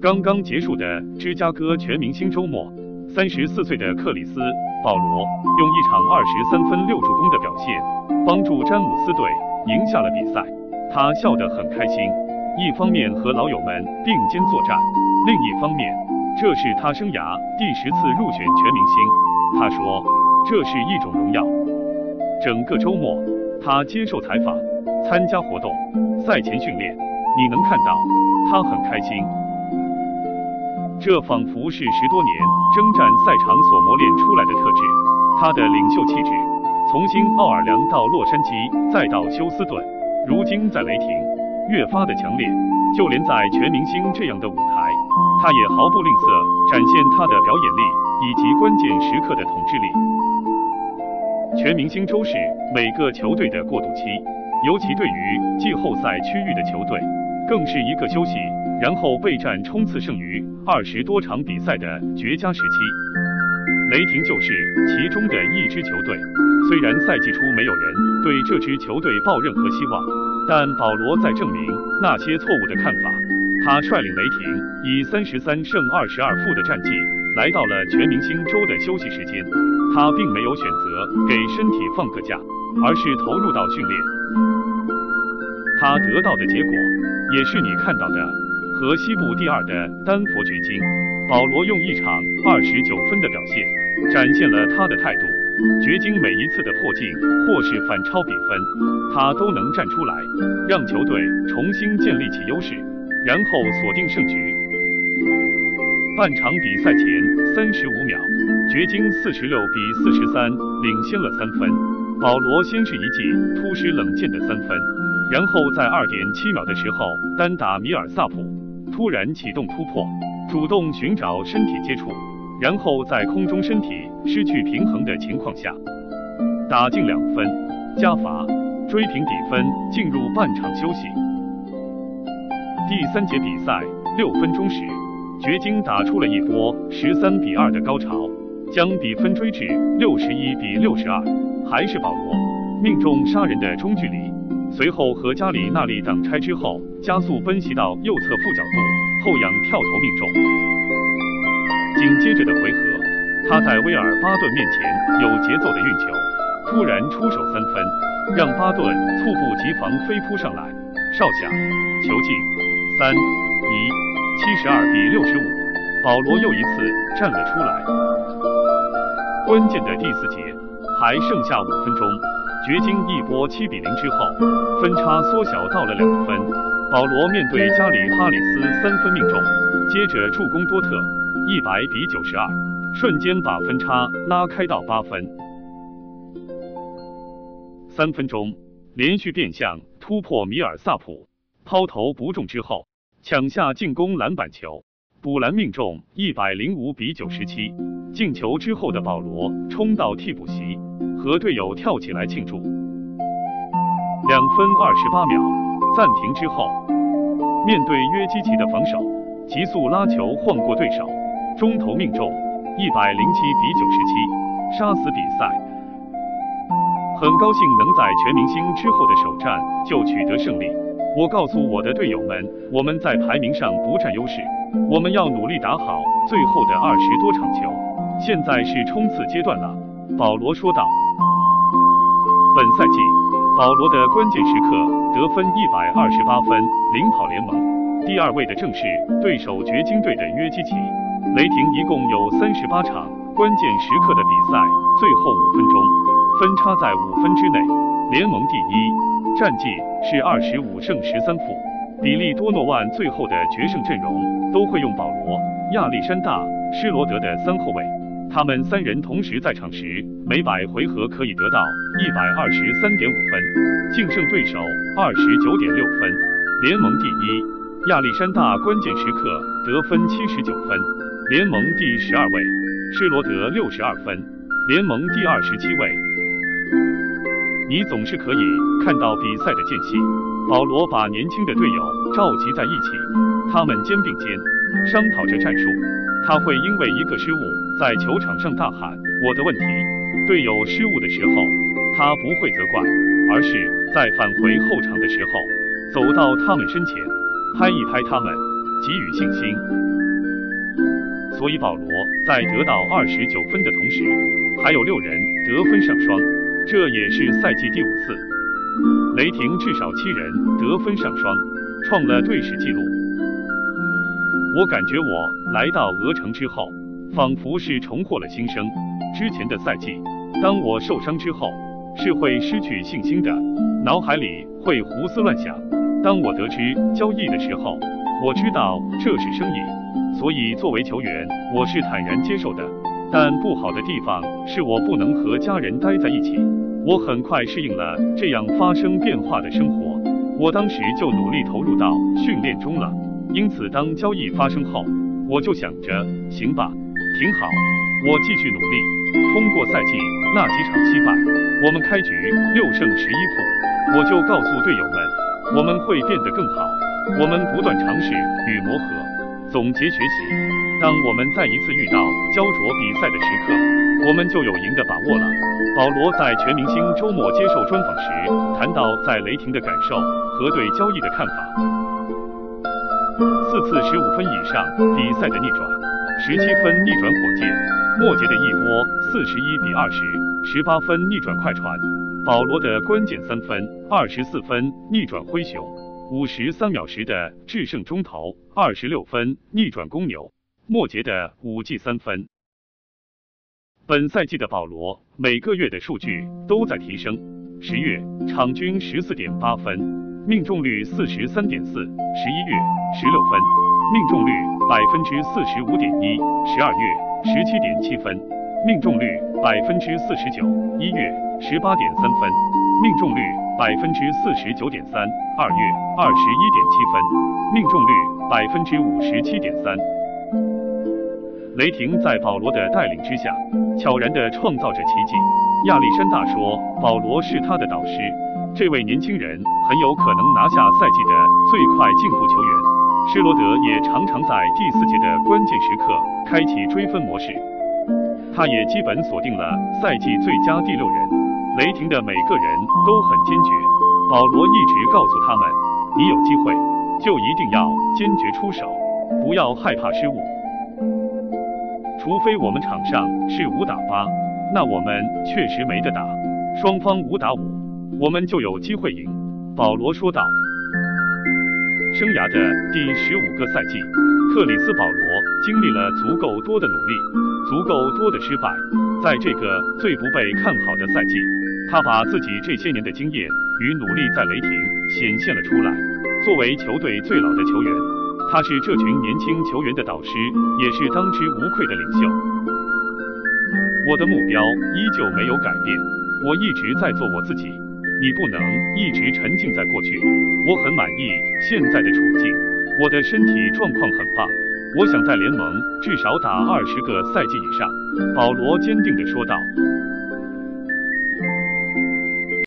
刚刚结束的芝加哥全明星周末，三十四岁的克里斯·保罗用一场二十三分六助攻的表现，帮助詹姆斯队赢下了比赛。他笑得很开心，一方面和老友们并肩作战，另一方面，这是他生涯第十次入选全明星。他说，这是一种荣耀。整个周末，他接受采访、参加活动、赛前训练，你能看到他很开心。这仿佛是十多年征战赛场所磨练出来的特质。他的领袖气质，从新奥尔良到洛杉矶，再到休斯顿，如今在雷霆，越发的强烈。就连在全明星这样的舞台，他也毫不吝啬展现他的表演力以及关键时刻的统治力。全明星周是每个球队的过渡期，尤其对于季后赛区域的球队，更是一个休息。然后备战冲刺剩余二十多场比赛的绝佳时期，雷霆就是其中的一支球队。虽然赛季初没有人对这支球队抱任何希望，但保罗在证明那些错误的看法。他率领雷霆以三十三胜二十二负的战绩来到了全明星周的休息时间。他并没有选择给身体放个假，而是投入到训练。他得到的结果也是你看到的。和西部第二的丹佛掘金，保罗用一场二十九分的表现，展现了他的态度。掘金每一次的破镜或是反超比分，他都能站出来，让球队重新建立起优势，然后锁定胜局。半场比赛前三十五秒，掘金四十六比四十三领先了三分。保罗先是一记突施冷箭的三分，然后在二点七秒的时候单打米尔萨普。突然启动突破，主动寻找身体接触，然后在空中身体失去平衡的情况下打进两分，加罚追平比分，进入半场休息。第三节比赛六分钟时，掘金打出了一波十三比二的高潮，将比分追至六十一比六十二。还是保罗命中杀人的中距离。随后和加里纳利挡拆之后，加速奔袭到右侧副角度，后仰跳投命中。紧接着的回合，他在威尔巴顿面前有节奏的运球，突然出手三分，让巴顿猝不及防飞扑上来，哨响，球进，三一，七十二比六十五，保罗又一次站了出来。关键的第四节还剩下五分钟。掘金一波七比零之后，分差缩小到了两分。保罗面对加里哈里斯三分命中，接着助攻多特，一百比九十二，瞬间把分差拉开到八分。三分钟，连续变向突破米尔萨普，抛投不中之后，抢下进攻篮板球，补篮命中，一百零五比九十七。进球之后的保罗冲到替补席。和队友跳起来庆祝。两分二十八秒，暂停之后，面对约基奇的防守，急速拉球晃过对手，中投命中，一百零七比九十七，杀死比赛。很高兴能在全明星之后的首战就取得胜利。我告诉我的队友们，我们在排名上不占优势，我们要努力打好最后的二十多场球。现在是冲刺阶段了，保罗说道。本赛季，保罗的关键时刻得分一百二十八分，领跑联盟。第二位的正是对手掘金队的约基奇。雷霆一共有三十八场关键时刻的比赛，最后五分钟分差在五分之内，联盟第一。战绩是二十五胜十三负。比利多诺万最后的决胜阵容都会用保罗、亚历山大、施罗德的三后卫。他们三人同时在场时，每百回合可以得到一百二十三点五分，净胜对手二十九点六分，联盟第一。亚历山大关键时刻得分七十九分，联盟第十二位。施罗德六十二分，联盟第二十七位。你总是可以看到比赛的间隙，保罗把年轻的队友召集在一起，他们肩并肩商讨着战术。他会因为一个失误在球场上大喊“我的问题”，队友失误的时候，他不会责怪，而是在返回后场的时候，走到他们身前，拍一拍他们，给予信心。所以保罗在得到二十九分的同时，还有六人得分上双，这也是赛季第五次。雷霆至少七人得分上双，创了队史纪录。我感觉我来到鹅城之后，仿佛是重获了新生。之前的赛季，当我受伤之后，是会失去信心的，脑海里会胡思乱想。当我得知交易的时候，我知道这是生意。所以，作为球员，我是坦然接受的。但不好的地方是我不能和家人待在一起。我很快适应了这样发生变化的生活。我当时就努力投入到训练中了。因此，当交易发生后，我就想着，行吧，挺好，我继续努力。通过赛季那几场惜败，我们开局六胜十一负，我就告诉队友们，我们会变得更好。我们不断尝试与磨合。总结学习，当我们再一次遇到焦灼比赛的时刻，我们就有赢的把握了。保罗在全明星周末接受专访时谈到在雷霆的感受和对交易的看法。四次十五分以上比赛的逆转，十七分逆转火箭，末节的一波四十一比二十，十八分逆转快船，保罗的关键三分，二十四分逆转灰熊。五十三秒时的制胜中投，二十六分逆转公牛，末节的五记三分。本赛季的保罗每个月的数据都在提升。十月场均十四点八分，命中率四十三点四；十一月十六分，命中率百分之四十五点一；十二月十七点七分，命中率百分之四十九；一月十八点三分，命中率。百分之四十九点三，二月二十一点七分，命中率百分之五十七点三。雷霆在保罗的带领之下，悄然地创造着奇迹。亚历山大说，保罗是他的导师，这位年轻人很有可能拿下赛季的最快进步球员。施罗德也常常在第四节的关键时刻开启追分模式，他也基本锁定了赛季最佳第六人。雷霆的每个人都很坚决，保罗一直告诉他们：“你有机会就一定要坚决出手，不要害怕失误。除非我们场上是五打八，那我们确实没得打。双方五打五，我们就有机会赢。”保罗说道。生涯的第十五个赛季，克里斯·保罗经历了足够多的努力，足够多的失败，在这个最不被看好的赛季。他把自己这些年的经验与努力在雷霆显现了出来。作为球队最老的球员，他是这群年轻球员的导师，也是当之无愧的领袖。我的目标依旧没有改变，我一直在做我自己。你不能一直沉浸在过去。我很满意现在的处境，我的身体状况很棒。我想在联盟至少打二十个赛季以上。保罗坚定地说道。